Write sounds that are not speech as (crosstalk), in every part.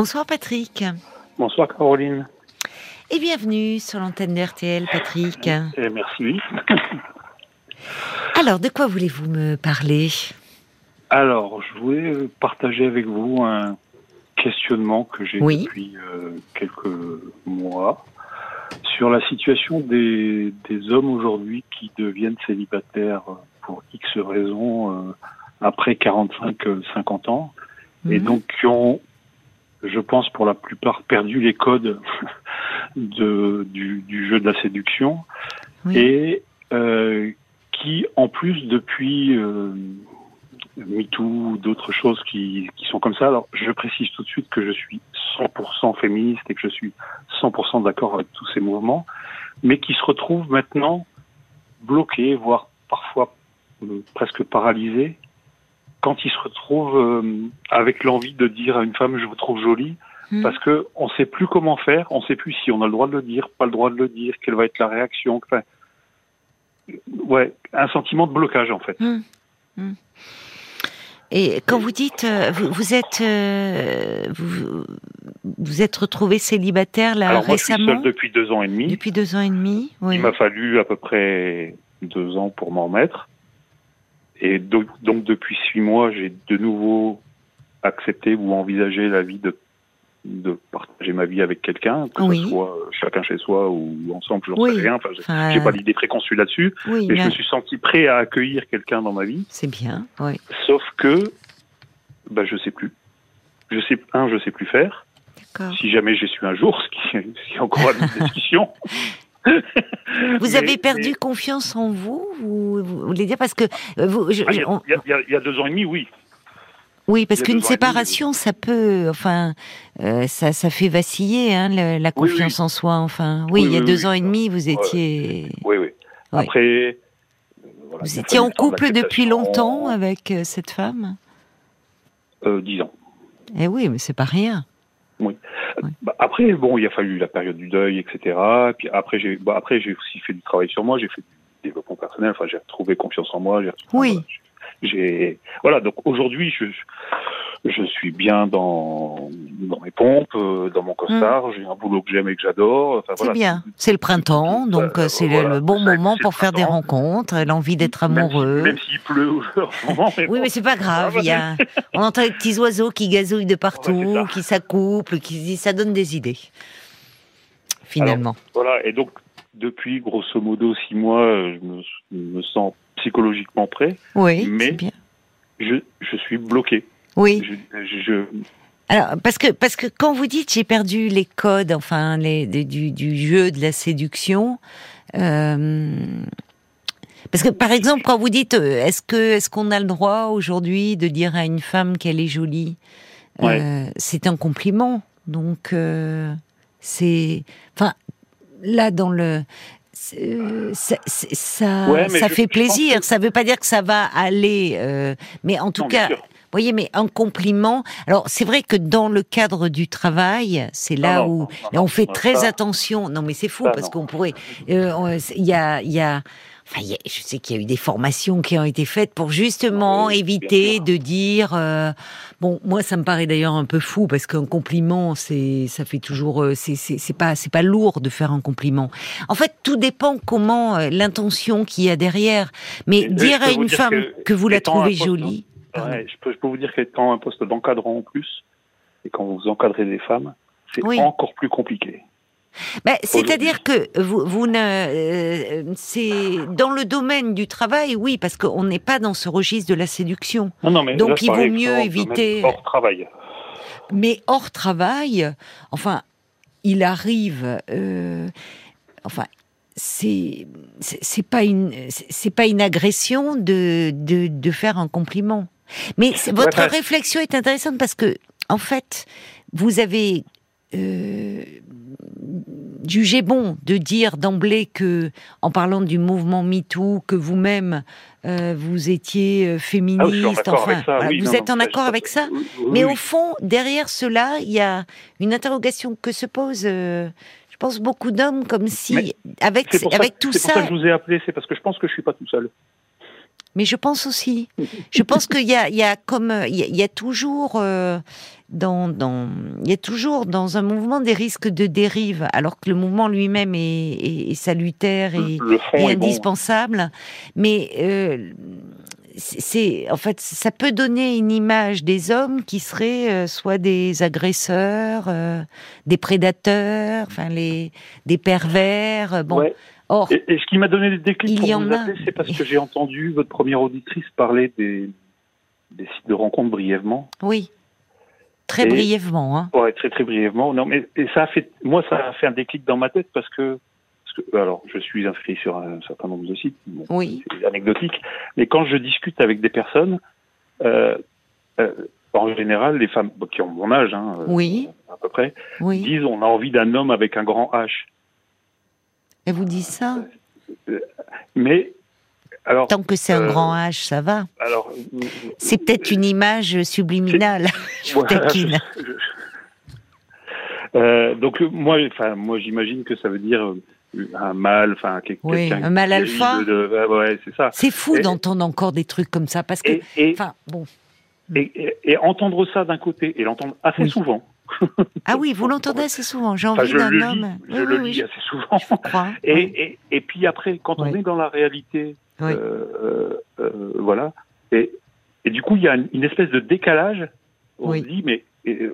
Bonsoir Patrick. Bonsoir Caroline. Et bienvenue sur l'antenne de RTL, Patrick. Et merci. (coughs) Alors, de quoi voulez-vous me parler? Alors, je voulais partager avec vous un questionnement que j'ai Oui. depuis euh, quelques mois sur la situation des, des hommes aujourd'hui qui deviennent célibataires pour X raisons euh, après 45-50 ans et Mhm. donc qui ont, je pense pour la plupart, perdu les codes (laughs) de, du, du jeu de la séduction Oui. et euh, qui, en plus, depuis euh, MeToo ou d'autres choses qui, qui sont comme ça, alors je précise tout de suite que je suis 100% féministe et que je suis 100% d'accord avec tous ces mouvements, mais qui se retrouvent maintenant bloqués, voire parfois euh, presque paralysés, quand ils se retrouvent euh, avec l'envie de dire à une femme je vous trouve jolie, Mhm. parce que on sait plus comment faire, on sait plus si on a le droit de le dire, pas le droit de le dire, quelle va être la réaction. Enfin, ouais, un sentiment de blocage en fait. Mhm. Mhm. Et quand vous dites, euh, vous, vous êtes, euh, vous, vous êtes retrouvé célibataire là Alors moi je suis récemment seul depuis deux ans et demi. Depuis deux ans et demi, oui. Il m'a fallu à peu près deux ans pour m'en remettre. Et donc, donc depuis six mois, j'ai de nouveau accepté ou envisagé la vie de de partager ma vie avec quelqu'un, que Oui. ce soit chacun chez soi ou ensemble, je n'en Oui. sais rien. Enfin, j'ai- Enfin, j'ai pas d'idée préconçue là-dessus. oui, Et je bien, me suis senti prêt à accueillir quelqu'un dans ma vie. c'est bien, oui. Sauf que, bah, je sais plus. Je sais, un, je sais plus faire. D'accord. Si jamais j'y suis un jour, ce qui, est encore une discussion. (laughs) Vous Mais- avez perdu mais- confiance en vous, vous, vous voulez dire parce que vous, je- Ah, il, y a, on- il y a- il y a- il y a deux ans et demi, oui. oui, parce qu'une demi, séparation, ça peut, enfin, euh, ça, ça fait vaciller hein, le- la confiance oui. en soi. Enfin, oui, Oui, il y a deux ans et demi, vous étiez, Oui, oui. Après. voilà, vous étiez en couple depuis longtemps avec euh, cette femme? Euh, Dix ans. Eh oui, mais c'est pas rien. Bah, après, bon, il a fallu la période du deuil, etc. Puis après, j'ai, bah, après, j'ai aussi fait du travail sur moi. J'ai fait du développement personnel. Enfin, j'ai retrouvé confiance en moi. J'ai, Oui. voilà, j'ai, voilà. Donc aujourd'hui, je, je suis bien dans, dans mes pompes, euh, dans mon costard. J'ai un boulot que j'aime et que j'adore. Enfin, Mm. C'est voilà. bien. C'est le printemps, donc Euh, c'est le- voilà. le bon moment pour faire des rencontres, l'envie d'être amoureux. Même s'il pleut (laughs) en ce moment. mais Oui, bon. mais c'est pas grave. Ah, bah, Il y a, (laughs) on entend les petits oiseaux qui gazouillent de Ouais, partout, c'est ça. qui s'accouplent, qui ça donne des idées. Finalement. Voilà, et donc depuis grosso modo six mois, euh, je me, sens psychologiquement prêt. oui, mais- c'est bien. Je, je suis bloqué. Oui. Je, je- Alors, parce que, parce que quand vous dites j'ai perdu les codes, enfin, les, des- du, du jeu de la séduction, euh, parce que par exemple, quand vous dites euh, est-ce que, est-ce qu'on a le droit aujourd'hui de dire à une femme qu'elle est jolie, euh, c'est un compliment. Donc, euh, c'est, enfin, là dans le, euh, ça, ça, Ouais, mais ça je- fait je plaisir. que- Ça veut pas dire que ça va aller, euh, mais en tout Non, cas. Voyez, mais un compliment. Alors, c'est vrai que dans le cadre du travail, c'est là Non, où non, non, là, on fait très ça- attention. Non, mais c'est fou parce qu'on pourrait. euh, Il y a, il y a. Enfin, il y a- je sais qu'il y a eu des formations qui ont été faites pour justement Oui, éviter de dire. euh, bon, moi, ça me paraît d'ailleurs un peu fou parce qu'un compliment, c'est, ça fait toujours. euh, C'est, c'est, pas, c'est pas lourd de faire un compliment. En fait, tout dépend comment euh, l'intention qu'il y a derrière. Mais dire à une dire femme que que, vous la trouvez poste- jolie. Pardon. ouais, je, peux, je peux vous dire qu'étant un poste d'encadrant en plus, et quand vous encadrez des femmes, c'est Oui. encore plus compliqué. Ben, C'est-à-dire que vous, vous ne, euh, c'est dans le domaine du travail, oui, parce qu'on n'est pas dans ce registre de la séduction. Non, non, mais Donc, là, il vaut mieux éviter- Hors travail. Mais hors travail, enfin, il arrive, euh, enfin, c'est c'est pas une c'est c'est pas une agression de de, de faire un compliment. Mais votre Ouais, réflexion est intéressante parce que en fait, vous avez euh, jugé bon de dire d'emblée que, en parlant du mouvement MeToo, que vous-même euh, vous étiez euh, Ah, en féministe. enfin, avec ça. voilà, oui, vous non, êtes non, en accord avec ça. oui, oui, Mais au fond, derrière cela, il y a une interrogation que se posent, euh, je pense, beaucoup d'hommes, comme si, Mais avec, pour ça- tout c'est pour ça, ça que je vous ai appelé, c'est parce que je pense que je suis pas tout seul. Mais je pense aussi, je pense qu'il y a, il y a comme, il y a, il y a toujours, euh, dans, dans, il y a toujours dans un mouvement des risques de dérive, alors que le mouvement lui-même est, est, salutaire et, et indispensable. Mais euh, c'est, en fait, ça peut donner une image des hommes qui seraient euh, soit des agresseurs, euh, des prédateurs, enfin les, des pervers. Bon. Or, et, ce qui m'a donné des déclics pour vous appeler, c'est parce que j'ai entendu votre première auditrice parler des, des sites de rencontres brièvement. Oui. Très brièvement, hein. Ouais, très très brièvement. Non, mais et ça a fait, moi, ça a fait un déclic dans ma tête parce que, parce que alors, je suis inscrit sur un certain nombre de sites, oui. c'est anecdotique, mais quand je discute avec des personnes, euh, euh, en général, les femmes qui ont mon âge, hein, euh, oui. à peu près, oui. disent on a envie d'un homme avec un grand H. Et vous dites ça euh, Mais alors, Tant que c'est un euh, grand H, ça va. Alors, c'est peut-être une image subliminale. (laughs) je euh, donc moi, enfin moi, j'imagine que ça veut dire un mâle, enfin quelqu'un. Oui, un mâle alpha. ouais, c'est ça. C'est fou d'entendre encore des trucs comme ça parce que, enfin, bon. Et, et, entendre ça d'un côté et l'entendre assez souvent. (laughs) ah oui, vous l'entendez assez souvent. J'ai envie d'un homme. Je le lis assez souvent. (laughs) et, et, puis après, quand on est dans la réalité euh, euh, voilà. Et, et du coup, il y a une, espèce de décalage. On se dit, mais et,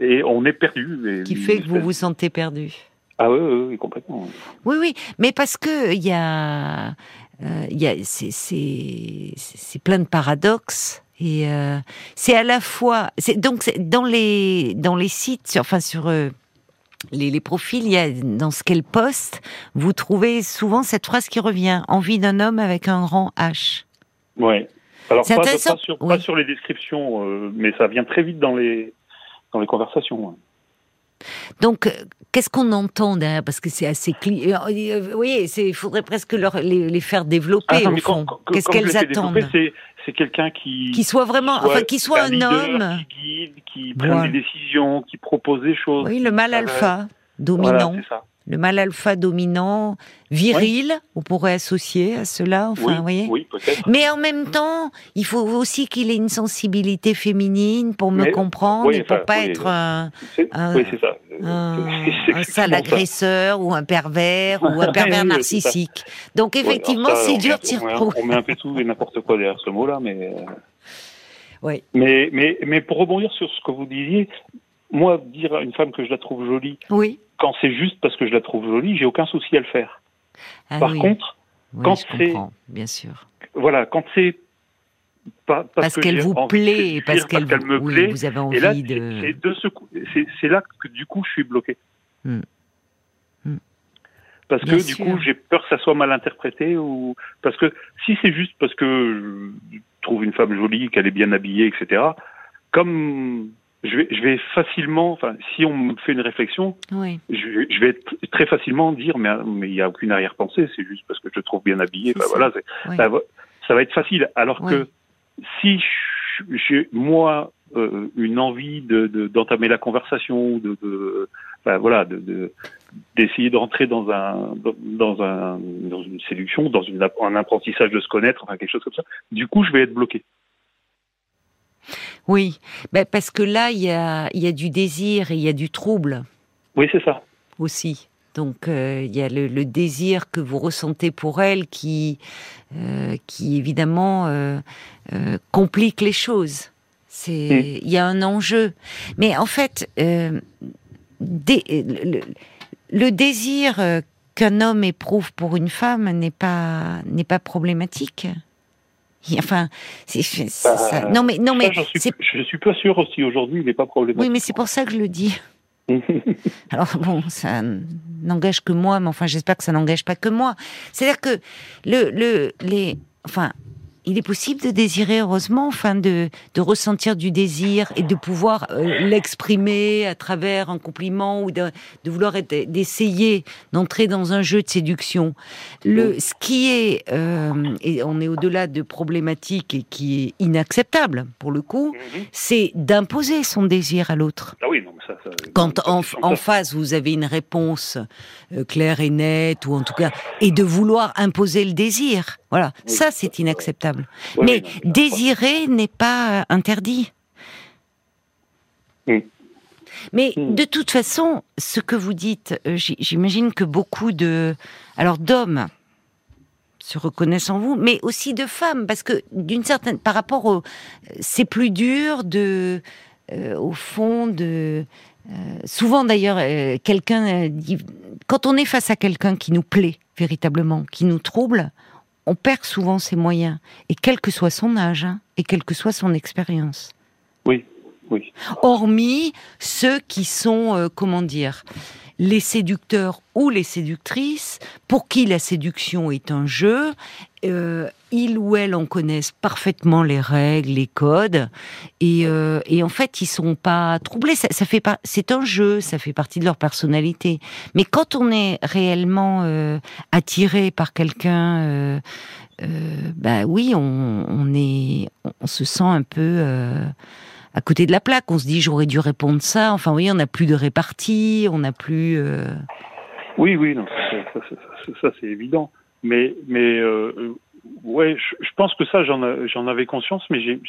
et, on est perdu. Qui fait que vous vous sentez perdu. Ah oui, oui, oui, complètement. Oui, oui, mais parce que il y a, euh, il y a, c'est plein de paradoxes. Et euh, c'est à la fois, c'est donc dans les dans les sites, enfin sur euh, les, profils, il y a, dans ce qu'elle poste, vous trouvez souvent cette phrase qui revient envie d'un homme avec un grand H. Oui. Alors pas, pas, sur, les descriptions, euh, mais ça vient très vite dans les dans les conversations. Donc, qu'est-ce qu'on entend derrière? Parce que c'est assez clair. Euh, oui, il faudrait presque leur, les, faire développer, ah, au fond. Qu'est-ce qu'elles attendent? C'est quelqu'un qui... Qui soit vraiment... enfin, qui soit un, homme... Qui guide, qui prend des décisions, qui propose des choses. Oui, le mal alpha, dominant. Voilà, ça le mal alpha dominant, viril, on pourrait associer à cela, enfin, vous voyez. Oui. Mais en même temps, il faut aussi qu'il ait une sensibilité féminine pour me comprendre et pour pas être un, un, (laughs) un, sale agresseur ou un pervers ou un (laughs) pervers narcissique. Donc effectivement, c'est dur de s'y On met un peu tout et n'importe quoi derrière ce mot-là, mais. Euh, oui. Mais, mais, mais pour rebondir sur ce que vous disiez, moi, dire à une femme que je la trouve jolie, oui quand c'est juste parce que je la trouve jolie, j'ai aucun souci à le faire. Ah Par contre, quand c'est bien sûr, voilà, quand c'est pas, parce, qu'elle vous plaît, parce qu'elle me plaît, vous avez envie là, de. C'est là que du coup je suis bloqué. Hmm. Hmm. Parce que du coup j'ai peur que ça soit mal interprété ou parce que si c'est juste parce que je trouve une femme jolie, qu'elle est bien habillée, etc. Comme je vais, je vais facilement, enfin, si on me fait une réflexion, oui. je, je, vais très facilement dire, mais mais il n'y a aucune arrière-pensée, c'est juste parce que je te trouve bien habillé. Ben voilà, ça, va, ça, va être facile. Alors que si j'ai moi euh, une envie de d'entamer la conversation, de, de ben voilà, de d'essayer de, rentrer dans un dans un dans une séduction, dans une, un apprentissage de se connaître, enfin quelque chose comme ça. Du coup, je vais être bloqué. Oui, ben parce que là, il y a, y a du désir et il y a du trouble. Oui, c'est ça. Aussi. Donc euh, il y a le, désir que vous ressentez pour elle qui, euh, qui évidemment euh, complique les choses. C'est, il y a un enjeu. Mais en fait, le, le, désir qu'un homme éprouve pour une femme n'est pas n'est pas problématique. Enfin, c'est ça. Bah, non mais non mais je suis, je suis pas sûr aussi aujourd'hui, il n'est pas problématique. Oui, mais c'est pour ça que je le dis. (laughs) Alors bon, ça n'engage que moi, mais enfin j'espère que ça n'engage pas que moi. C'est-à-dire que le, le, les, enfin il est possible de désirer, heureusement, enfin de, de ressentir du désir et de pouvoir euh, l'exprimer à travers un compliment ou de, de vouloir d'essayer d'entrer dans un jeu de séduction. Le, ce qui est, euh, et on est au-delà de problématiques et qui est inacceptable pour le coup, mhm. c'est d'imposer son désir à l'autre. Ah oui, non, ça, ça, Quand en, en, face vous avez une réponse euh, claire et nette, ou en tout cas, et de vouloir imposer le désir. Voilà, ça c'est inacceptable. Mais désirer n'est pas interdit. Oui. Mais Mm. de toute façon, ce que vous dites, euh, j'imagine que beaucoup de, alors d'hommes se reconnaissent en vous, mais aussi de femmes, parce que d'une certaine, par rapport au, c'est plus dur de, euh, au fond de, euh, souvent d'ailleurs, euh, quelqu'un euh, dit, quand on est face à quelqu'un qui nous plaît véritablement, qui nous trouble, on perd souvent ses moyens, et quel que soit son âge, hein, et quelle que soit son expérience Oui, oui. hormis ceux qui sont, euh, comment dire, les séducteurs ou les séductrices, pour qui la séduction est un jeu, euh, ils ou elles en connaissent parfaitement les règles, les codes, et, euh, et en fait ils sont pas troublés. Ça, ça fait pas, c'est un jeu, ça fait partie de leur personnalité. Mais quand on est réellement euh, attiré par quelqu'un, euh, euh, bah oui, on, on est, on se sent un peu. euh, à côté de la plaque. On se dit j'aurais dû répondre ça. Enfin, oui, on n'a plus de répartie, on n'a plus. euh, Oui, oui, non, ça, ça, ça, ça, c'est évident. Mais, mais euh, ouais, je, je pense que ça, j'en avais conscience, mais j'ai-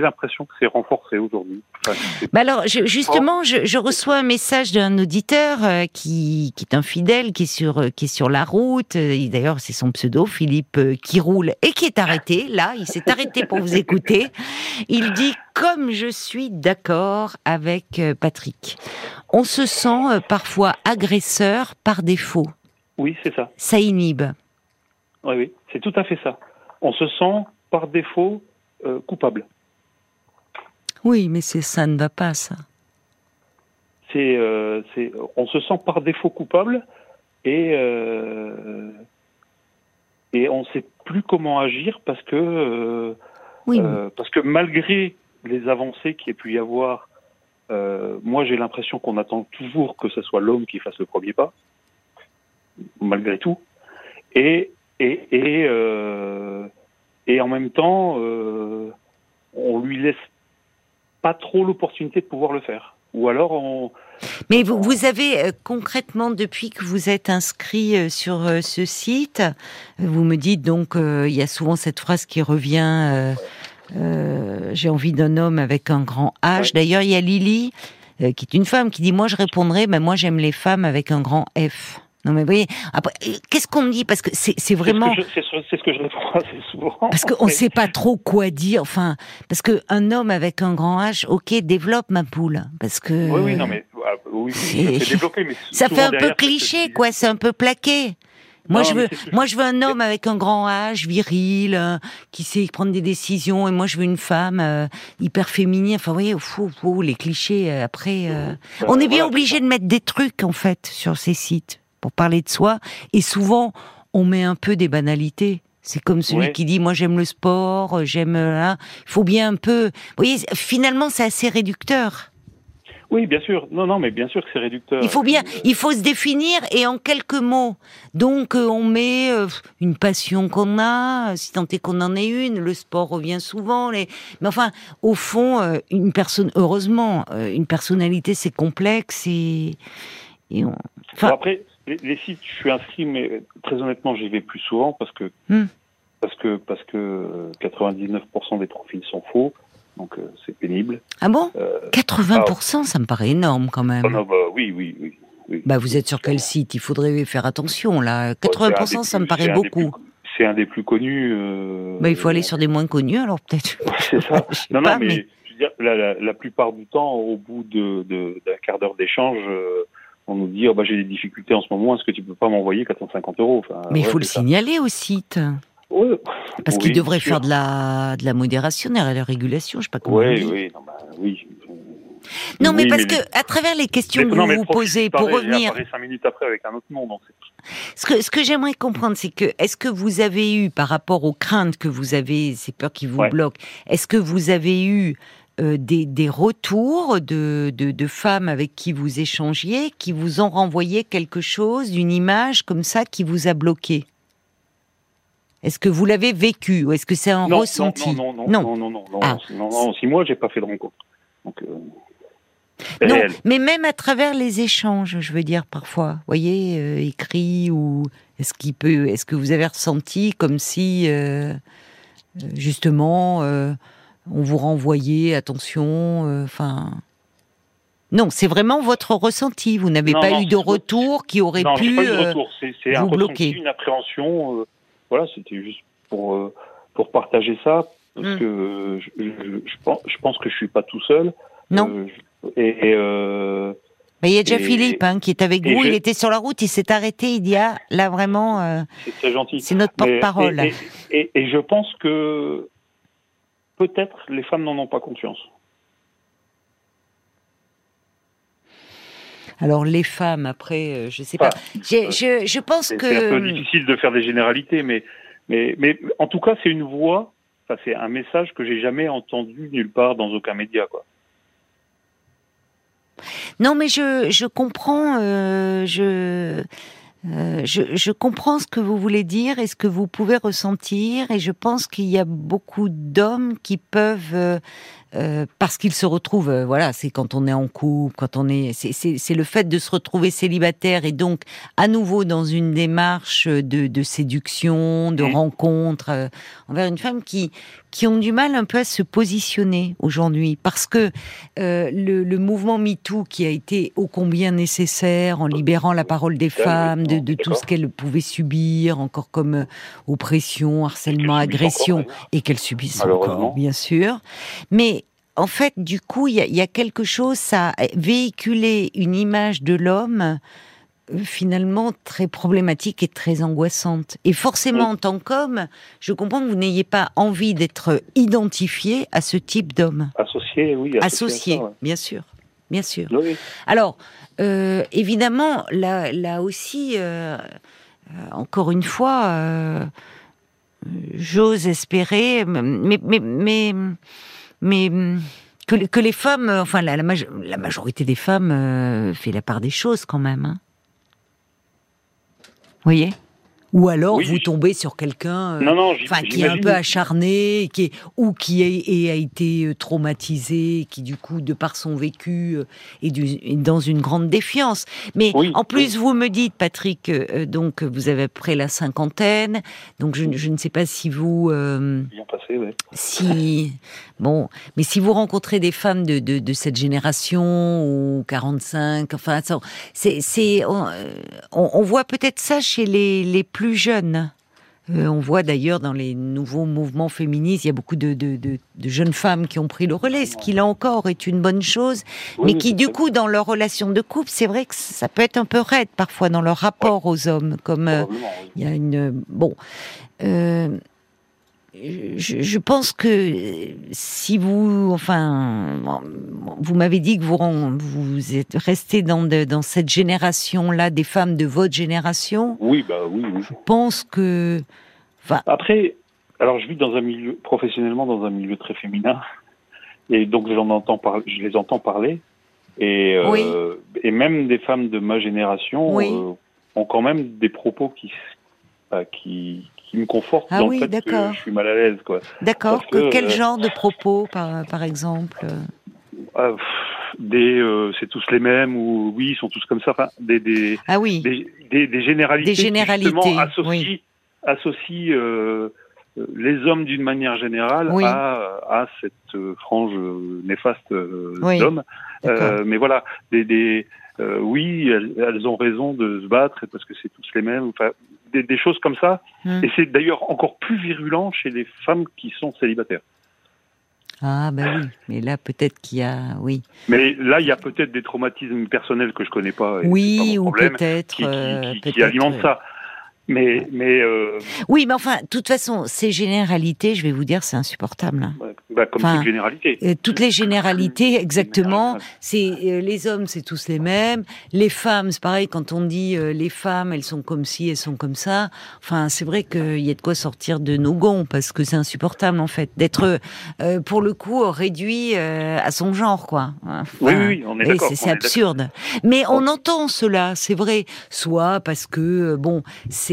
l'impression que c'est renforcé aujourd'hui. Enfin, Bah alors, je- justement, je, je reçois un message d'un auditeur euh, qui, qui est un fidèle, qui est sur, euh, qui est sur la route. Euh, D'ailleurs, c'est son pseudo, Philippe, euh, qui roule et qui est arrêté. Là, il s'est arrêté pour vous écouter. Il dit comme je suis d'accord avec Patrick. On se sent parfois agresseur par défaut. oui, c'est ça. Ça inhibe. Oui, oui, c'est tout à fait ça. On se sent par défaut euh, coupable. Oui, mais c'est ça ne va pas, ça. C'est, euh, on se sent par défaut coupable et euh, et on ne sait plus comment agir parce que Oui, parce que malgré les avancées qu'il y ait pu y avoir, moi j'ai l'impression qu'on attend toujours que ce soit l'homme qui fasse le premier pas, malgré tout. Et, et, et, euh, et en même temps, euh, on lui laisse pas trop l'opportunité de pouvoir le faire. Ou alors on... Mais vous, vous avez euh, concrètement, depuis que vous êtes inscrit euh, sur euh, ce site, vous me dites donc, il y a souvent cette phrase qui revient, j'ai envie d'un homme avec un grand H. Ouais. D'ailleurs, il y a Lily, qui est une femme, qui dit, moi je répondrais, ben moi j'aime les femmes avec un grand F. Non mais vous voyez, après, euh, qu'est-ce qu'on me dit? Parce que c'est c'est vraiment... C'est ce que je, c'est ce- que je réponds assez souvent. Parce qu'on ne sait pas trop quoi dire. Enfin, parce que un homme avec un grand H, ok, développe ma poule. Parce que Oui, oui, non, mais ah, oui, c'est- ça fait développer, mais ça fait un peu derrière, cliché, quoi. C'est un peu plaqué. Moi, Non, je veux, moi, je veux un homme avec un grand H, viril, euh, qui sait prendre des décisions. Et moi, je veux une femme euh, hyper féminine. Enfin, vous voyez, fou, fou, les clichés. euh, après, euh, on est bien voilà, obligé de mettre des trucs en fait sur ces sites pour parler de soi. Et souvent, on met un peu des banalités. C'est comme celui Ouais. qui dit moi j'aime le sport, euh, j'aime euh, hein. Il faut bien un peu. Vous voyez, finalement c'est assez réducteur. Oui, bien sûr. Non, non, mais bien sûr que c'est réducteur. Il faut bien, euh, il faut se définir et en quelques mots. Donc on met une passion qu'on a, si tant est qu'on en ait une. Le sport revient souvent. Les... Mais enfin, au fond, une personne, heureusement, une personnalité c'est complexe et, et on... enfin, bon, après, les, les sites, je suis inscrit, mais très honnêtement, j'y vais plus souvent parce que Hmm. parce que parce que euh, 99% des profils sont faux, donc euh, c'est pénible. ah bon, Euh, 80%, ça me paraît énorme quand même. oh non, bah, oui, oui, oui. oui. Bah vous êtes sur quel site? Il faudrait faire attention là. Bon, c'est un 80%, des ça me paraît beaucoup. C'est un des plus connus. euh, Bah il faut aller sur des moins connus alors peut-être. (laughs) C'est ça. (laughs) Non, pas, non, mais, mais- je veux dire, la, la, la plupart du temps, au bout de, de, d'un quart d'heure d'échange, euh, on nous dit oh, bah, j'ai des difficultés en ce moment, est-ce que tu peux pas m'envoyer 450 euros? Enfin, Mais il ouais, faut le ça. signaler au site. Ouais. Parce Oui, qu'il devrait faire de la, de la modération de la régulation, je sais pas comment on Oui, non, bah, oui. Non, mais parce que à travers les questions mais- que non, vous mais vous posez, pour revenir, apparaît cinq minutes après avec un autre nom. Donc c'est- ce que, ce que j'aimerais comprendre, c'est que est-ce que vous avez eu, par rapport aux craintes que vous avez, ces peurs qui vous Ouais. bloquent, est-ce que vous avez eu euh, des, des retours de, de, de femmes avec qui vous échangiez, qui vous ont renvoyé quelque chose, une image comme ça qui vous a bloqué? Est-ce que vous l'avez vécu ou est-ce que c'est un non, ressenti? non, non, non, Non. non, non, non, non, Ah. non, non, six mois, j'ai pas fait de rencontre. Donc, euh, Non, mais même à travers les échanges, je veux dire parfois, voyez, euh, écrit ou est-ce qu'il peut, est-ce que vous avez ressenti comme si euh, justement on vous renvoyait attention, euh, enfin. Non, c'est vraiment votre ressenti. Vous n'avez pas eu de retour qui aurait pu pas eu de euh, retour. C'est un ressenti, une appréhension. Euh, voilà, c'était juste pour euh, pour partager ça parce hmm. que je, je, pense, je pense que je suis pas tout seul. Non. et, mais il y a déjà Philippe hein, qui est avec vous. Il était sur la route, il s'est arrêté. Il dit ah là vraiment. c'est gentil. C'est notre porte-parole. Et, et, je pense que peut-être les femmes n'en ont pas conscience. Alors les femmes, après, euh, je sais pas. Je, je, pense que c'est un peu difficile de faire des généralités, mais mais mais en tout cas, c'est une voix. C'est un message que j'ai jamais entendu nulle part dans aucun média, quoi. Non, mais je je comprends. Euh, je euh, je, je, comprends ce que vous voulez dire et ce que vous pouvez ressentir, et je pense qu'il y a beaucoup d'hommes qui peuvent euh, euh, parce qu'il se retrouve, euh, voilà, c'est quand on est en couple, quand on est, c'est le fait de se retrouver célibataire et donc à nouveau dans une démarche de, de séduction, de mmh. rencontre euh, envers une femme qui qui ont du mal un peu à se positionner aujourd'hui. Parce que le, le, mouvement MeToo qui a été ô combien nécessaire en libérant la parole des femmes de, de tout ce qu'elles pouvaient subir encore comme oppression, harcèlement, agression et qu'elles subissent encore, bien sûr, mais en fait, du coup, il y, a quelque chose, ça a véhiculé une image de l'homme euh, finalement très problématique et très angoissante. Et forcément, en tant qu'homme, je comprends que vous n'ayez pas envie d'être identifié à ce type d'homme. Associé, oui. Associé, bien sûr. Bien sûr. Alors, euh, évidemment, là, là aussi, euh, encore une fois, j'ose espérer, mais, mais, mais mais que, que les femmes, euh, enfin la, la, majorité des femmes euh, fait la part des choses quand même. Hein. Voyez? Ou alors vous tombez sur quelqu'un euh, qui est un peu acharné, qui est, ou qui a, été euh, traumatisé, qui du coup, de par son vécu, euh, est, dans une grande défiance. Mais en plus, vous me dites, Patrick, donc vous avez près la cinquantaine, donc je, ne sais pas si vous... passé, Si... (laughs) Bon, mais si vous rencontrez des femmes de, de, cette génération, ou 45, enfin, c'est... On, on, voit peut-être ça chez les, les plus plus jeunes. Euh, on voit d'ailleurs dans les nouveaux mouvements féministes, il y a beaucoup de, jeunes femmes qui ont pris le relais, ce qui là encore est une bonne chose, mais qui du coup dans leur relation de couple, c'est vrai que ça peut être un peu raide parfois dans leur rapport aux hommes, comme euh, il y a une bon. Euh, je, pense que si vous, enfin, vous m'avez dit que vous, vous êtes resté dans, dans cette génération-là des femmes de votre génération. Oui, bah oui. Je pense que. Après, alors je vis dans un milieu professionnellement dans un milieu très féminin, et donc j'en entends parler, je les entends parler, et euh, et même des femmes de ma génération euh, ont quand même des propos qui bah, qui qui me conforte ah dans oui, le fait que je suis mal à l'aise. quoi. D'accord. Quel euh, genre de propos, par, par exemple ah, des euh, c'est tous les mêmes ou oui ils sont tous comme ça. Enfin des des ah oui. des, des, généralités des généralités associent, associent euh, les hommes d'une manière générale à, à cette frange néfaste d'hommes mais voilà des, des oui elles, elles, ont raison de se battre parce que c'est tous les mêmes. Enfin des, choses comme ça. Hmm. Et c'est d'ailleurs encore plus virulent chez les femmes qui sont célibataires. Ah ben oui, mais là peut-être qu'il y a, oui. Mais là il y a peut-être des traumatismes personnels que je connais pas. oui, ou peut-être qui, qui, alimentent ça. Mais, mais euh... oui, mais enfin, de toute façon, ces généralités, je vais vous dire, c'est insupportable. Bah, comme toutes les généralités. Euh, toutes les généralités, exactement. C'est euh, les hommes, c'est tous les mêmes. Les femmes, c'est pareil. Quand on dit les femmes, elles sont comme ci, elles sont comme ça. Enfin, c'est vrai qu'il y a de quoi sortir de nos gonds parce que c'est insupportable en fait d'être, pour le coup, réduit à son genre, quoi. oui, oui, on est d'accord. C'est absurde. Mais on entend cela, c'est vrai. Soit parce que bon, c'est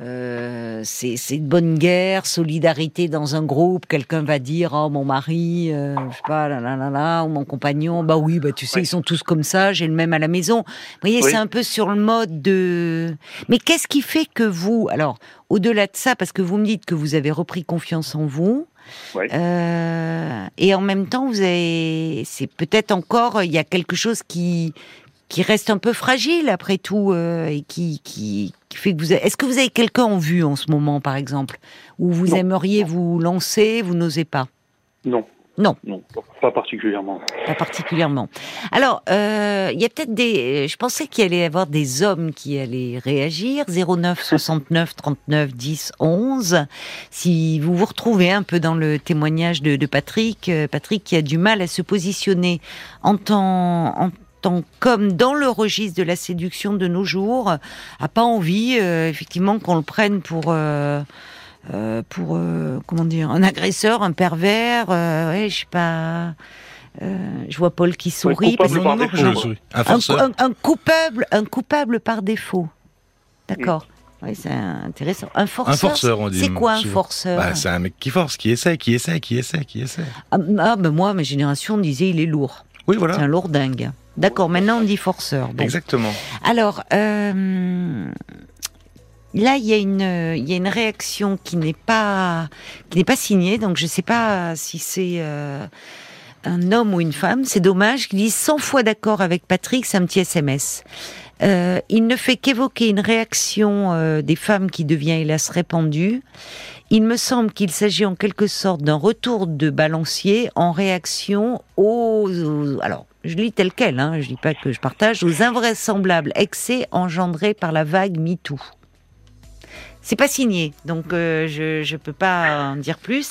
euh, c'est c'est une bonne guerre, solidarité dans un groupe. Quelqu'un va dire oh mon mari, euh, je sais pas, là, là, là, là, ou mon compagnon, bah oui, bah tu sais, ils sont tous comme ça. J'ai le même à la maison. Vous voyez, c'est un peu sur le mode de. Mais qu'est-ce qui fait que vous, alors au-delà de ça, parce que vous me dites que vous avez repris confiance en vous. Euh, et en même temps, vous avez, c'est peut-être encore, il y a quelque chose qui qui reste un peu fragile après tout euh, et qui, qui, qui fait que vous. avez- Est-ce que vous avez quelqu'un en vue en ce moment, par exemple, où vous Non. aimeriez vous lancer, vous n'osez pas? Non. Non. Non, pas particulièrement. Pas particulièrement. Alors, euh, il y a peut-être des. Je pensais qu'il allait y avoir des hommes qui allaient réagir. 09 69 39 10 11. Si vous vous retrouvez un peu dans le témoignage de, de Patrick, euh, Patrick qui a du mal à se positionner en tant, en tant comme dans le registre de la séduction de nos jours, a pas envie euh, effectivement qu'on le prenne pour. euh, euh, pour euh, comment dire un agresseur, un pervers, euh, ouais, je sais pas. euh, je vois Paul qui sourit. coupable parce- par défaut. Un coupable, un coupable par défaut. D'accord. Oui, c'est intéressant. Un forceur. Un forceur, on dit. C'est quoi un forceur Bah, c'est un mec qui force, qui essaie, qui essaie, qui essaie, qui essaie. ah, ah, ben moi, ma génération disait il est lourd. Oui, C'est voilà. un lourdingue. D'accord. Maintenant, on dit forceur. Bon. Exactement. Alors, euh, là, il y, a une, il y a une réaction qui n'est pas, qui n'est pas signée, donc je ne sais pas si c'est euh, un homme ou une femme. C'est dommage. Qui dit 100 fois d'accord avec Patrick, c'est un petit SMS. Euh, il ne fait qu'évoquer une réaction des femmes qui devient hélas répandue. Il me semble qu'il s'agit en quelque sorte d'un retour de balancier en réaction aux, aux- alors je lis tel quel, hein, je dis pas que je partage, aux invraisemblables excès engendrés par la vague MeToo. C'est pas signé, donc euh, je je peux pas en dire plus.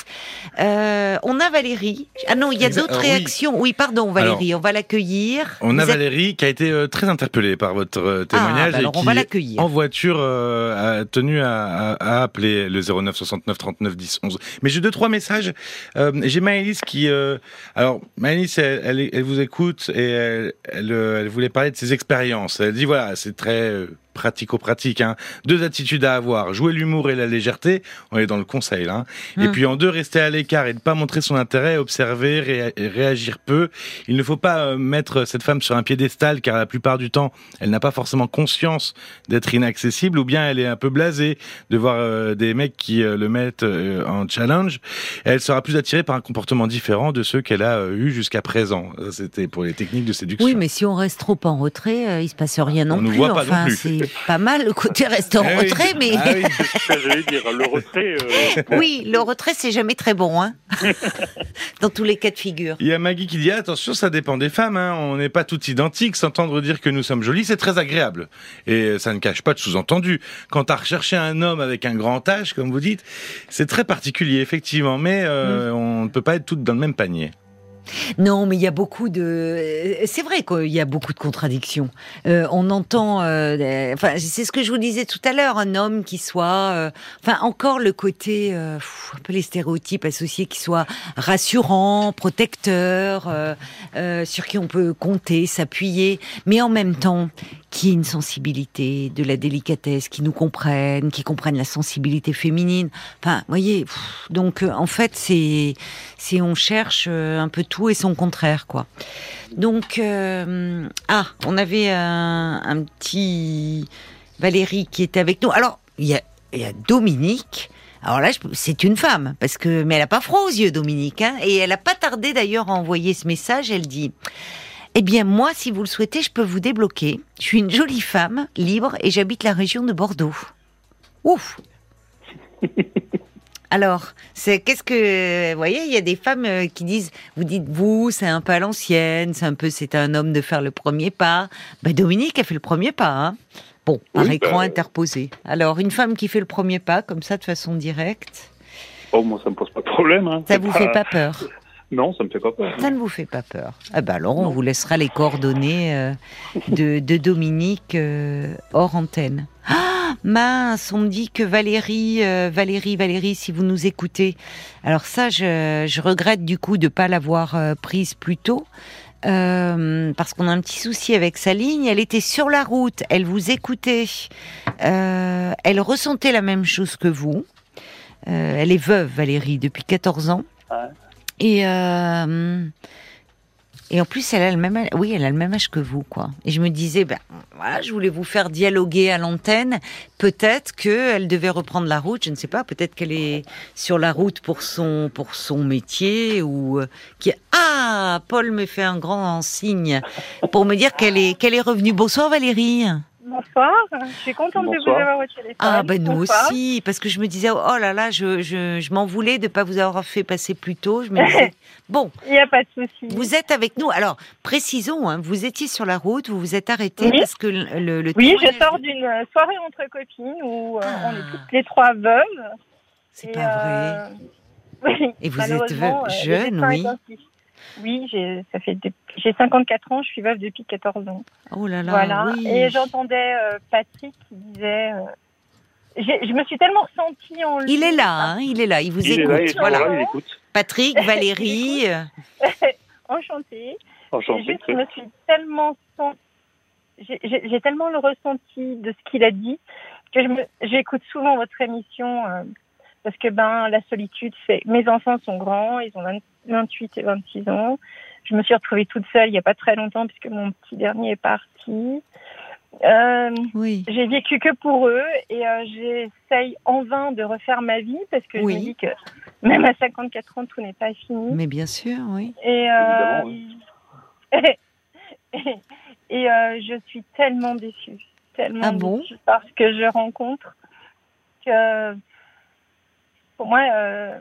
Euh, on a Valérie. Ah non, il y a d'autres oui. réactions. Oui, pardon Valérie, on va l'accueillir. On a Vous êtes- Valérie qui a été euh, très interpellée par votre euh, témoignage Ah, bah alors et on qui, va l'accueillir. en voiture, euh, a tenu à, à- à appeler le 09 69 39 10 11. Mais j'ai deux trois messages. Euh, j'ai Maëlys qui, euh, alors Maëlys, elle, elle, elle vous écoute et elle, elle, euh, elle voulait parler de ses expériences. Elle dit voilà, c'est très euh, pratico-pratique. Hein. Deux attitudes à avoir jouer l'humour et la légèreté. On est dans le conseil hein. Et Hmm. puis en deux, rester à l'écart et ne pas montrer son intérêt, observer, et réagir peu. Il ne faut pas euh, mettre cette femme sur un piédestal car la plupart du temps, elle n'a pas forcément conscience d'être inaccessible ou bien elle est un peu blasée de voir euh, des mecs qui euh, le mettent euh, en challenge. Elle sera plus attirée par un comportement différent de ceux qu'elle a eu jusqu'à présent. C'était pour les techniques de séduction. Oui, mais si on reste trop en retrait, il se passe rien non On plus. voit pas enfin, non plus. Pas mal le côté en Ah oui. retrait, mais Ah oui. C'est ce que j'allais dire. Le retrait. euh, oui, le retrait c'est jamais très bon, hein. (laughs) Dans tous les cas de figure. Il y a Maggie qui dit attention, ça dépend des femmes. Hein. On n'est pas toutes identiques. S'entendre dire que nous sommes jolies, c'est très agréable. Et ça ne cache pas de sous-entendu. Quant à rechercher un homme avec un grand âge, comme vous dites, c'est très particulier, effectivement. Mais euh, on ne peut pas être toutes dans le même panier. Non, mais il y a beaucoup de. C'est vrai qu'il y a beaucoup de contradictions. Euh, on entend. euh, Enfin, c'est ce que je vous disais tout à l'heure. Un homme qui soit. euh, Enfin, encore le côté. un peu les stéréotypes associés, qui soit rassurant, protecteur, sur qui on peut compter, s'appuyer, mais en même temps qui ait une sensibilité, de la délicatesse, qui nous comprennent, qui comprennent la sensibilité féminine. Enfin, voyez. donc, en fait, c'est c'est on cherche un peu tout et son contraire, quoi. Donc, euh, ah, on avait un, petit Valérie qui était avec nous. Alors, il y a, y a Dominique. Alors là, c'est une femme, parce que mais elle a pas froid aux yeux, Dominique, hein, et elle a pas tardé d'ailleurs à envoyer ce message. Elle dit. Eh bien, moi, si vous le souhaitez, je peux vous débloquer. Je suis une jolie femme, libre, et j'habite la région de Bordeaux. Ouf (laughs) Alors, c'est qu'est-ce que vous voyez Il y a des femmes euh, qui disent, vous dites vous, c'est un peu à l'ancienne, c'est un peu, c'est un homme de faire le premier pas. Ben Dominique a fait le premier pas. Hein bon, par Oui, écran bah, interposé. Alors, une femme qui fait le premier pas comme ça de façon directe, Oh, moi, ça me pose pas de problème. Hein. ça vous fait pas peur? Non, ça me fait pas peur. Ça ne vous fait pas peur? Ah ben alors, on Non. vous laissera les coordonnées euh, de, de Dominique euh, hors antenne. Mince, on me dit que Valérie, euh, Valérie, Valérie, si vous nous écoutez, alors ça, je, je regrette du coup de pas l'avoir euh, prise plus tôt. euh, parce qu'on a un petit souci avec sa ligne. Elle était sur la route, elle vous écoutait, elle ressentait la même chose que vous. Elle est veuve, Valérie, depuis 14 ans. Ouais. Et Et en plus, elle a le même, âge- oui, elle a le même âge que vous, quoi. Et je me disais, ben voilà, je voulais vous faire dialoguer à l'antenne. Peut-être que elle devait reprendre la route. Je ne sais pas. Peut-être qu'elle est sur la route pour son pour son métier ou euh, qui. Ah, Paul me fait un grand signe pour me dire qu'elle est qu'elle est revenue. Bonsoir Valérie. Bonsoir, je suis contente de vous avoir au téléphone. Ah ben nous Bonsoir. aussi, parce que je me disais oh là là, je je, je m'en voulais de pas vous avoir fait passer plus tôt. Je me (laughs) disais bon, Il n'y a pas de souci. vous êtes avec nous. Alors précisons, hein, vous étiez sur la route, vous vous êtes arrêté Oui. parce que le, le, Oui, je sors d'une soirée entre copines où euh, Ah. on est toutes les trois veuves. C'est Et, pas vrai. euh, (laughs) oui, Et vous êtes euh, jeune, oui. Oui, j'ai ça fait j'ai 54 ans, je suis veuve depuis 14 ans. Oh là là, voilà. oui. Et j'entendais euh, Patrick qui disait. euh, je me suis tellement ressentie en lui. Il est là, hein, il est là, il vous Il est écoute. là, il est voilà. là, il écoute. Patrick, (laughs) Valérie. Enchantée. Et (laughs) Enchanté. juste, je me suis tellement sent- j'ai- j'ai j'ai tellement le ressenti de ce qu'il a dit que je me- j'écoute souvent votre émission euh, parce que ben la solitude mes enfants sont grands ils ont 20 28 et 26 ans je me suis retrouvée toute seule il y a pas très longtemps puisque mon petit dernier est parti euh, oui. j'ai vécu que pour eux et euh, j'essaye en vain de refaire ma vie parce que Oui. je me dis que même à 54 ans tout n'est pas fini Mais bien sûr, oui. et, euh, (laughs) et euh, je suis tellement déçue, tellement Ah bon? déçue par ce que je rencontre que pour moi, euh,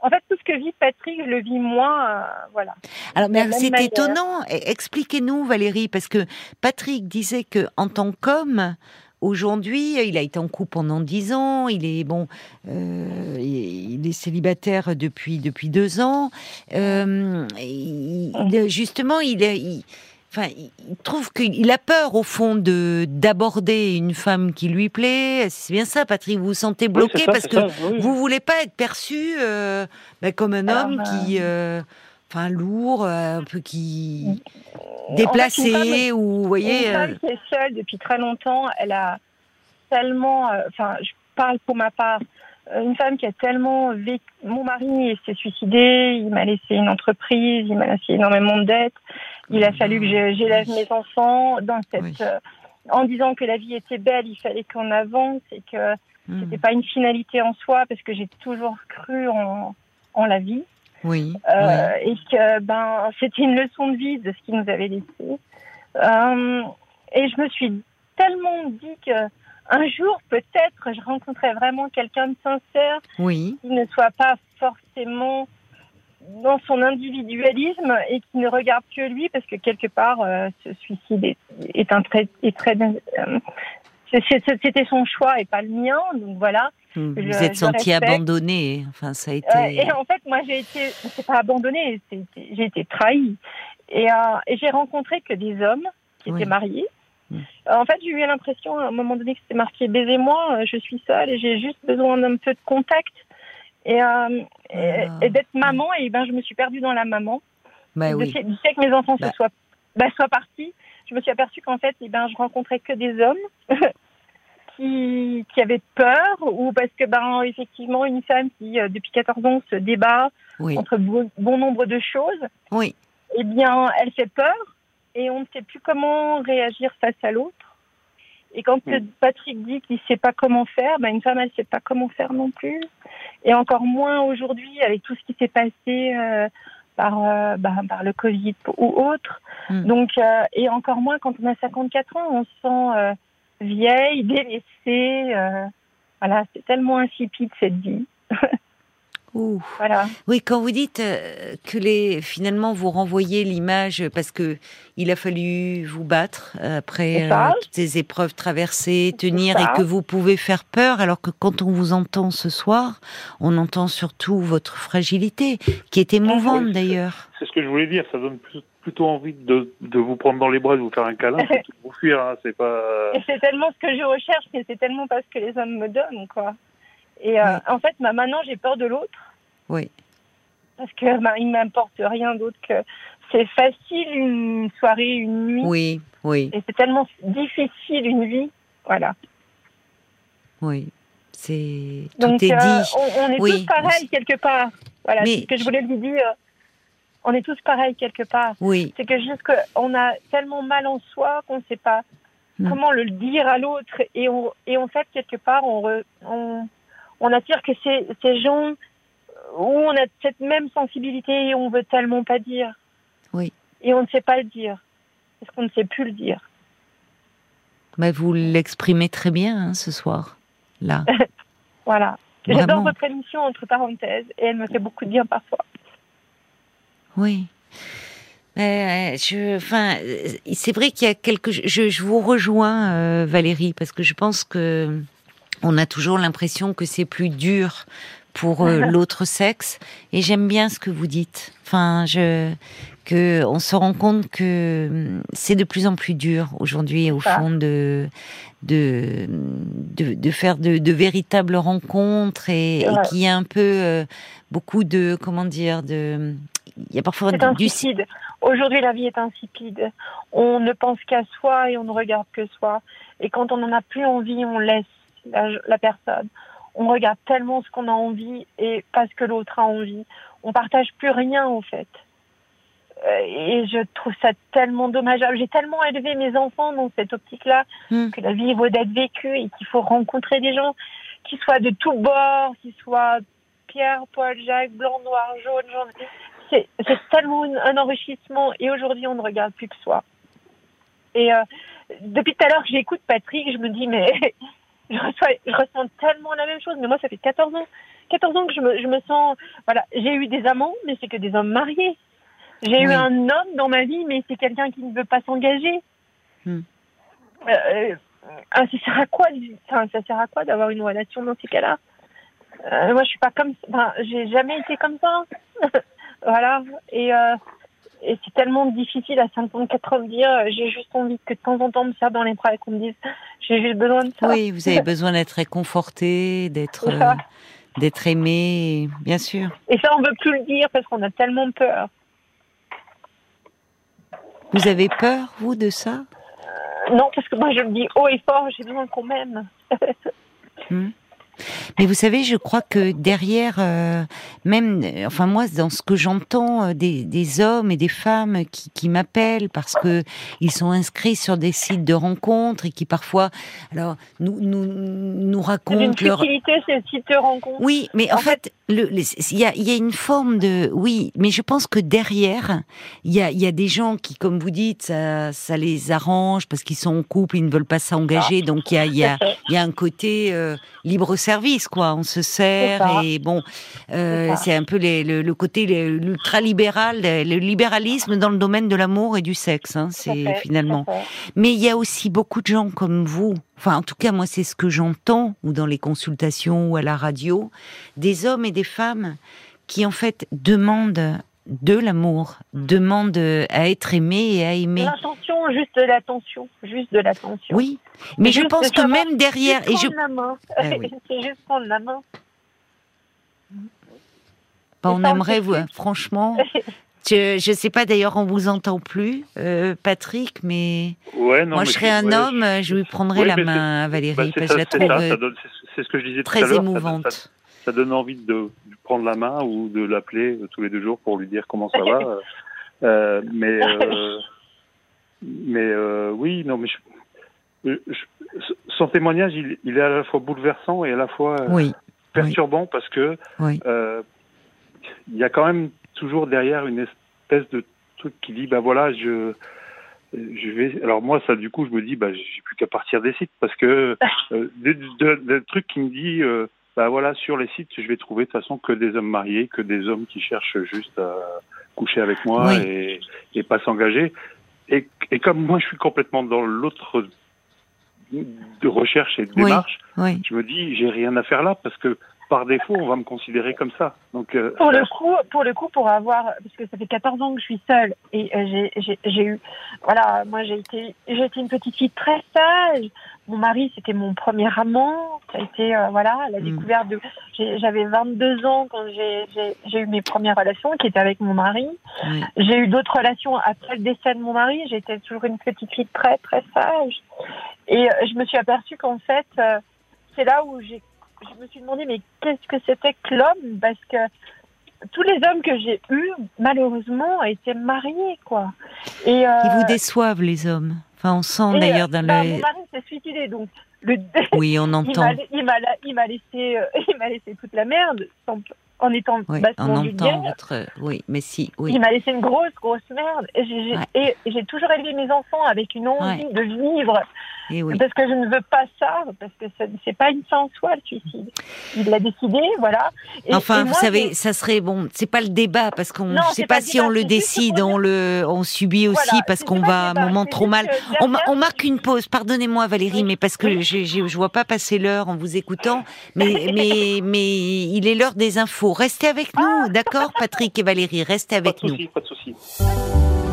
en fait, tout ce que vit Patrick, je le vis moi, euh, voilà. Alors, mais c'est étonnant. E- Expliquez-nous, Valérie, parce que Patrick disait que en tant qu'homme, aujourd'hui, il a été en couple pendant dix ans. Il est bon, euh, il est célibataire depuis depuis deux ans. Euh, il- il- justement, il il- Enfin, il trouve qu'il a peur au fond de d'aborder une femme qui lui plaît. C'est bien ça, Patrick. Vous vous sentez bloqué parce que oui. vous voulez pas être perçu euh, ben, comme un Alors, homme euh, qui, euh, enfin, lourd, euh, un peu qui En fait, une déplacé femme- ou vous voyez. Une euh, femme qui est seule depuis très longtemps, elle a tellement, euh, enfin, je parle pour ma part, euh, une femme qui a tellement vécu. Mon mari s'est suicidé, il m'a laissé une entreprise, il m'a laissé énormément de dettes. Il a fallu que j'élève mes enfants dans cette, Oui. euh, en disant que la vie était belle, il fallait qu'on avance et que hmm, c'était pas une finalité en soi parce que j'ai toujours cru en, en la vie. oui, Euh, et que ben c'était une leçon de vie de ce qu'il nous avait laissé. Euh, et je me suis tellement dit que un jour peut-être je rencontrais vraiment quelqu'un de sincère oui, qui ne soit pas forcément dans son individualisme et qui ne regarde que lui parce que quelque part euh, ce suicide est, est un très est très euh, c'était son choix et pas le mien donc voilà. Vous je- êtes senti abandonné. Enfin, ça a été. Euh, et en fait, moi, j'ai été, c'est pas c'est- j'ai été trahie. Et, euh, et j'ai rencontré que des hommes qui Oui. étaient mariés. Euh, en fait, j'ai eu l'impression à un moment donné que c'était marqué baisez-moi, euh, je suis seule et j'ai juste besoin d'un peu de contact et, euh, et- Ah. et d'être maman. Et ben, je me suis perdue dans la maman. bah du, oui. fait, que mes enfants Bah. se soient, bah, soient partis, je me suis aperçue qu'en fait, eh ben, je rencontrais que des hommes (laughs) qui, qui avaient peur ou parce que, ben, effectivement, une femme qui, euh, depuis 14 ans, se débat Oui, entre bon, bon nombre de choses, oui, eh bien, elle fait peur et on ne sait plus comment réagir face à l'autre. Et quand Mm. euh, Patrick dit qu'il ne sait pas comment faire, ben une femme, elle ne sait pas comment faire non plus. Et encore moins aujourd'hui, avec tout ce qui s'est passé euh, par, euh, bah, par le Covid ou autre. Mm. Donc, euh, et encore moins quand on a 54 ans, on se sent euh, vieille, délaissée. euh, voilà, c'est tellement insipide cette vie. (laughs) Ouh. Voilà. Oui, quand vous dites euh, que les finalement vous renvoyez l'image parce que il a fallu vous battre après ça. euh, toutes ces épreuves traversées, tenir et que vous pouvez faire peur, alors que quand on vous entend ce soir, on entend surtout votre fragilité, qui est émouvante d'ailleurs. C'est ce que je voulais dire. Ça donne plus- plutôt envie de, de vous prendre dans les bras, de vous faire un câlin, de (laughs) vous fuir. Hein. C'est pas. Et c'est tellement ce que je recherche, mais c'est tellement pas ce que les hommes me donnent, quoi. Et euh, Oui. en fait, bah, maintenant, j'ai peur de l'autre. Oui. Parce que bah, il m'importe rien d'autre que c'est facile une soirée, une nuit, Oui, oui, et c'est tellement difficile une vie. Voilà. oui. C'est tout Donc, est euh, dit. on, on est Oui. tous pareils quelque part. Voilà, Mais- ce que je voulais lui dire. On est tous pareils quelque part. Oui. C'est que juste qu'on a tellement mal en soi qu'on ne sait pas Mm. comment le dire à l'autre. Et, on, et en fait, quelque part, on, re- on, on attire que ces, ces gens où on a cette même sensibilité et on veut tellement pas dire. Oui. Et on ne sait pas le dire. Parce qu'on ne sait plus le dire. Bah, vous l'exprimez très bien hein, ce soir, là. (laughs) Voilà. J'adore votre émission, entre parenthèses, et elle me fait beaucoup de bien parfois. Oui. Euh, je, enfin, euh, c'est vrai qu'il y a quelque. Je, je vous rejoins, euh, Valérie, parce que je pense que on a toujours l'impression que c'est plus dur pour euh, (laughs) l'autre sexe, et j'aime bien ce que vous dites. Enfin, je que on se rend compte que hum, c'est de plus en plus dur aujourd'hui, au fond de de de, de faire de, de véritables rencontres et, et qu'il y a un peu euh, beaucoup de comment dire de il y a parfois du insipide. Aujourd'hui, la vie est insipide. On ne pense qu'à soi et on ne regarde que soi. Et quand on n'en a plus envie, on laisse la, la personne. On regarde tellement ce qu'on a envie et pas ce que l'autre a envie. On partage plus rien, en fait. Euh, Et je trouve ça tellement dommageable. J'ai tellement élevé mes enfants dans cette optique-là Hmm. que la vie vaut d'être vécue et qu'il faut rencontrer des gens qui soient de tous bords, qui soient Pierre, Paul, Jacques, blanc, noir, jaune, jaune. C'est c'est tellement un enrichissement et aujourd'hui on ne regarde plus que soi. Et euh, depuis tout à l'heure que j'écoute Patrick, je me dis mais je, reçois, je ressens tellement la même chose. Mais moi ça fait 14 ans, 14 ans que je me, je me sens voilà j'ai eu des amants mais c'est que des hommes mariés. J'ai eu un homme dans ma vie mais c'est quelqu'un qui ne veut pas s'engager. Hmm. Euh, euh, ah, ça sert à quoi ça sert à quoi d'avoir une relation dans ces cas-là? Euh, Moi je suis pas comme enfin j'ai jamais été comme ça. (laughs) voilà et euh, et c'est tellement difficile à 54 ans de dire euh, j'ai juste envie que de temps en temps me faire dans les bras et qu'on me dise j'ai juste besoin de ça. Oui, vous avez besoin d'être réconforté, d'être euh, d'être aimé, bien sûr. Et ça on veut plus le dire parce qu'on a tellement peur. Vous avez peur, vous, de ça? Euh, Non parce que moi je le dis haut et fort j'ai besoin qu'on m'aime. Mais vous savez, je crois que derrière, euh, même, euh, enfin moi, dans ce que j'entends euh, des, des hommes et des femmes qui, qui m'appellent parce que ils sont inscrits sur des sites de rencontres et qui parfois, alors, nous nous, nous racontent d'une leur futilité c'est si te rencontres. Oui, mais en, En fait, il y, y a une forme de oui, mais je pense que derrière, il y a, il y a des gens qui, comme vous dites, ça, ça les arrange parce qu'ils sont en couple, ils ne veulent pas s'engager, donc il y a, il y a, (laughs) il y a un côté euh, libre service, quoi. On se sert et bon, euh, C'est un peu les- le, le côté l'ultra libéral, le libéralisme dans le domaine de l'amour et du sexe. Hein, c'est finalement. Mais il y a aussi beaucoup de gens comme vous. Enfin, en tout cas, moi, c'est ce que j'entends, ou dans les consultations, ou à la radio, des hommes et des femmes qui, en fait, demandent de l'amour, demandent à être aimés et à aimer. L'attention, juste de l'attention, juste de l'attention. Oui, mais je pense que même derrière, et je, la main. Ah oui. (laughs) c'est juste prendre la main. bah, on aimerait, vous, franchement. (laughs) Je, je sais pas d'ailleurs, on vous entend plus, euh, Patrick, mais Ouais, non, moi, mais je serais un ouais, homme, je lui prendrais Ouais, la main à Valérie, bah, parce que je la trouve ça, ça donne- c'est- c'est ce que je disais tout très émouvante. Ça, ça donne envie de, de prendre la main ou de l'appeler euh, tous les deux jours pour lui dire comment ça va. (laughs) euh, euh, mais euh, mais euh, oui, non, mais je, je- son témoignage, il, il est à la fois bouleversant et à la fois Oui, perturbant parce que oui, il y a quand même toujours derrière une espèce de truc qui dit bah voilà je je vais alors moi ça du coup je me dis bah j'ai plus qu'à partir des sites parce que (laughs) euh, de- trucs qui me dit euh, bah voilà sur les sites je vais trouver de toute façon que des hommes mariés que des hommes qui cherchent juste à coucher avec moi Oui. et, et pas s'engager et, et comme moi je suis complètement dans l'autre de recherche et de démarche oui. je me dis j'ai rien à faire là parce que par défaut on va me considérer comme ça donc euh, Pour le coup, pour le coup, pour avoir, parce que ça fait 14 ans que je suis seule et euh, j'ai- j'ai j'ai eu, voilà, moi j'ai été, j'ai été une petite fille très sage. Mon mari, c'était mon premier amant. Ça a été, euh, voilà, la Mm. découverte de. J'avais 22 ans quand j'ai eu mes premières relations, qui étaient avec mon mari. oui. J'ai eu d'autres relations après le décès de mon mari. J'étais toujours une petite fille très très sage. Et euh, je me suis aperçue qu'en fait, euh, c'est là où j'ai, je me suis demandé mais qu'est-ce que c'était que l'homme? Parce que tous les hommes que j'ai eus, malheureusement, étaient mariés, quoi. Et, euh, Ils vous déçoivent, les hommes. Enfin, on sent et, d'ailleurs euh, dans bah, le. Mon mari s'est suicidé, donc le, Oui, on il entend. m'a il m'a il m'a laissé euh, (laughs) il m'a laissé toute la merde sans- en étant Oui, vulgaire. entend votre. Oui, mais si, oui. Il m'a laissé une grosse grosse merde et j'ai Ouais. toujours élevé mes enfants avec une envie de vivre Et oui. parce que je ne veux pas ça parce que ça- c'est pas une fin en soi le suicide. Il l'a décidé, voilà. Et- Enfin, et vous savez, ça serait bon. C'est pas le débat parce qu'on ne sait pas si on le décide, on le, on subit aussi parce qu'on va à un moment trop mal. On, marque une pause. Pardonnez-moi, Valérie, mais parce que je vois pas passer l'heure en vous écoutant. Mais, (laughs) mais, mais il est l'heure des infos. Restez avec nous, d'accord, Patrick et Valérie, restez Pas avec nous. pas de.